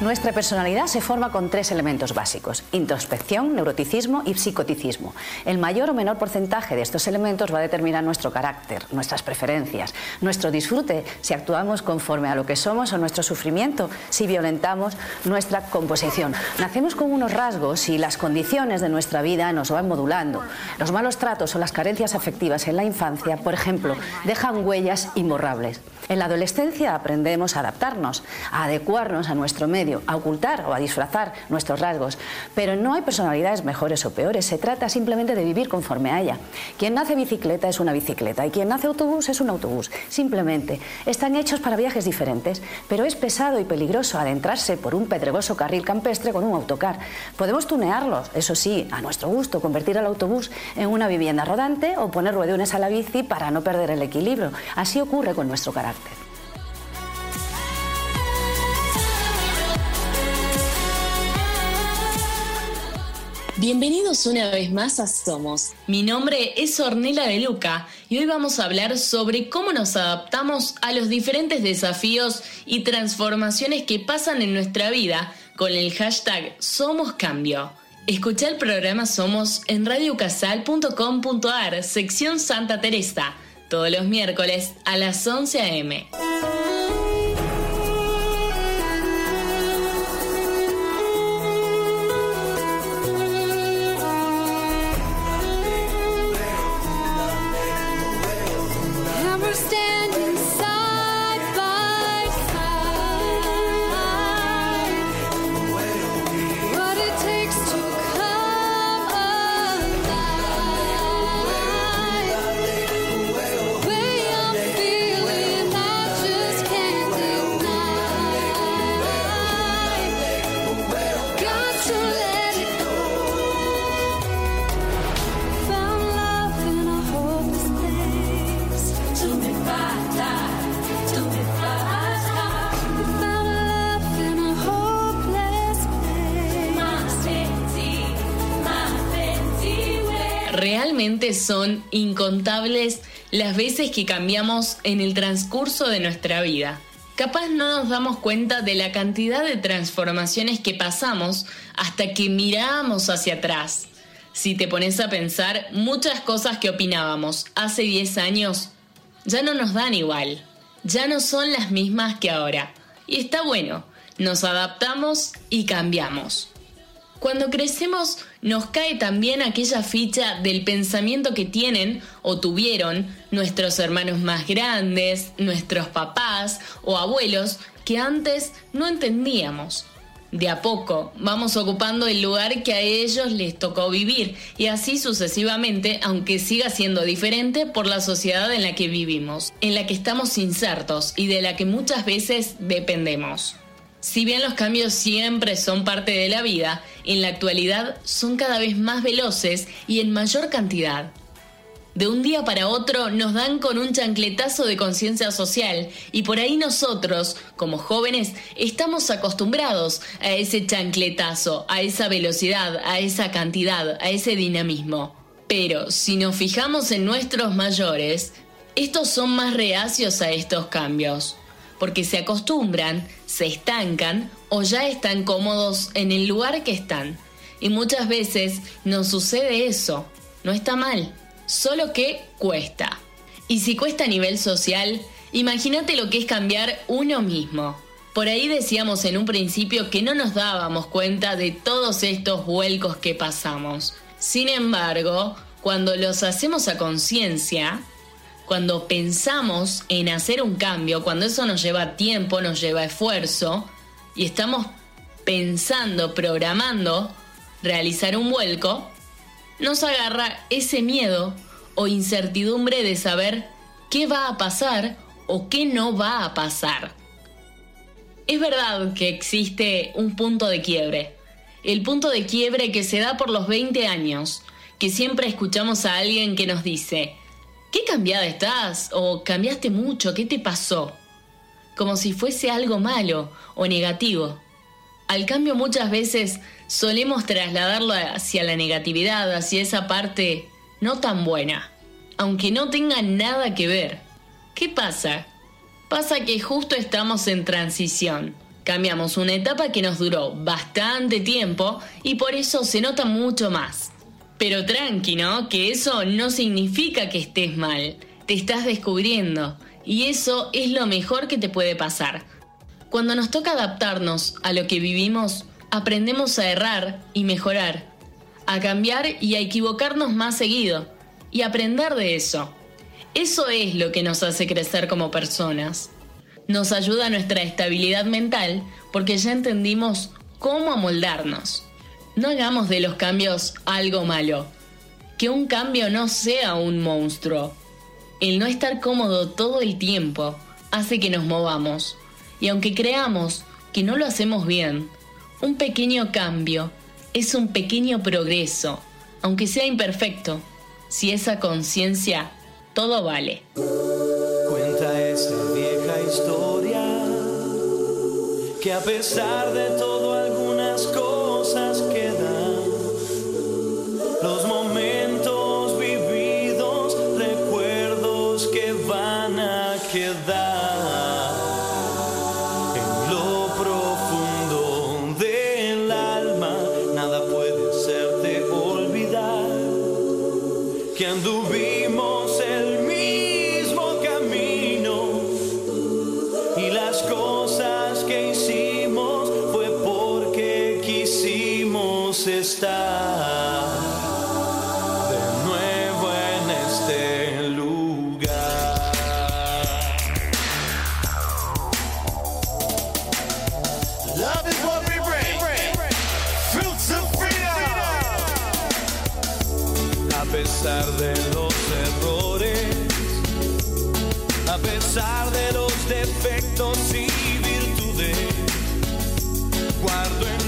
Nuestra personalidad se forma con tres elementos básicos, introspección, neuroticismo y psicoticismo. El mayor o menor porcentaje de estos elementos va a determinar nuestro carácter, nuestras preferencias, nuestro disfrute, si actuamos conforme a lo que somos o nuestro sufrimiento, si violentamos nuestra composición. Nacemos con unos rasgos y las condiciones de nuestra vida nos van modulando. Los malos tratos o las carencias afectivas en la infancia, por ejemplo, dejan huellas imborrables. En la adolescencia aprendemos a adaptarnos, a adecuarnos a nuestro medio, a ocultar o a disfrazar nuestros rasgos, pero no hay personalidades mejores o peores, se trata simplemente de vivir conforme a ella. Quien nace bicicleta es una bicicleta y quien nace autobús es un autobús, simplemente. Están hechos para viajes diferentes, pero es pesado y peligroso adentrarse por un pedregoso carril campestre con un autocar. Podemos tunearlos, eso sí, a nuestro gusto, convertir al autobús en una vivienda rodante o poner ruedones a la bici para no perder el equilibrio. Así ocurre con nuestro carácter. Bienvenidos una vez más a Somos. Mi nombre es Ornella de Luca y hoy vamos a hablar sobre cómo nos adaptamos a los diferentes desafíos y transformaciones que pasan en nuestra vida con el hashtag Somos Cambio. Escucha el programa Somos en radiocasal.com.ar, sección Santa Teresa todos los miércoles a las 11 a.m. Realmente son incontables las veces que cambiamos en el transcurso de nuestra vida. Capaz no nos damos cuenta de la cantidad de transformaciones que pasamos hasta que miramos hacia atrás. Si te pones a pensar, muchas cosas que opinábamos hace 10 años ya no nos dan igual, ya no son las mismas que ahora. Y está bueno, nos adaptamos y cambiamos. Cuando crecemos nos cae también aquella ficha del pensamiento que tienen o tuvieron nuestros hermanos más grandes, nuestros papás o abuelos que antes no entendíamos. De a poco vamos ocupando el lugar que a ellos les tocó vivir y así sucesivamente, aunque siga siendo diferente por la sociedad en la que vivimos, en la que estamos insertos y de la que muchas veces dependemos. Si bien los cambios siempre son parte de la vida, en la actualidad son cada vez más veloces y en mayor cantidad. De un día para otro nos dan con un chancletazo de conciencia social y por ahí nosotros, como jóvenes, estamos acostumbrados a ese chancletazo, a esa velocidad, a esa cantidad, a ese dinamismo. Pero si nos fijamos en nuestros mayores, estos son más reacios a estos cambios porque se acostumbran, se estancan o ya están cómodos en el lugar que están. Y muchas veces nos sucede eso. No está mal, solo que cuesta. Y si cuesta a nivel social, imagínate lo que es cambiar uno mismo. Por ahí decíamos en un principio que no nos dábamos cuenta de todos estos vuelcos que pasamos. Sin embargo, cuando los hacemos a conciencia, cuando pensamos en hacer un cambio, cuando eso nos lleva tiempo, nos lleva esfuerzo, y estamos pensando, programando realizar un vuelco, nos agarra ese miedo o incertidumbre de saber qué va a pasar o qué no va a pasar. Es verdad que existe un punto de quiebre, el punto de quiebre que se da por los 20 años, que siempre escuchamos a alguien que nos dice, ¿Qué cambiada estás? ¿O cambiaste mucho? ¿Qué te pasó? Como si fuese algo malo o negativo. Al cambio muchas veces solemos trasladarlo hacia la negatividad, hacia esa parte no tan buena, aunque no tenga nada que ver. ¿Qué pasa? Pasa que justo estamos en transición. Cambiamos una etapa que nos duró bastante tiempo y por eso se nota mucho más. Pero tranqui, ¿no? Que eso no significa que estés mal. Te estás descubriendo. Y eso es lo mejor que te puede pasar. Cuando nos toca adaptarnos a lo que vivimos, aprendemos a errar y mejorar, a cambiar y a equivocarnos más seguido, y aprender de eso. Eso es lo que nos hace crecer como personas. Nos ayuda nuestra estabilidad mental porque ya entendimos cómo amoldarnos. No hagamos de los cambios algo malo. Que un cambio no sea un monstruo. El no estar cómodo todo el tiempo hace que nos movamos. Y aunque creamos que no lo hacemos bien, un pequeño cambio es un pequeño progreso, aunque sea imperfecto. Si esa conciencia, todo vale. Cuenta esa vieja historia que a pesar de todo algunas cosas quedan. De los errores, a pesar de los defectos y virtudes. Guardo en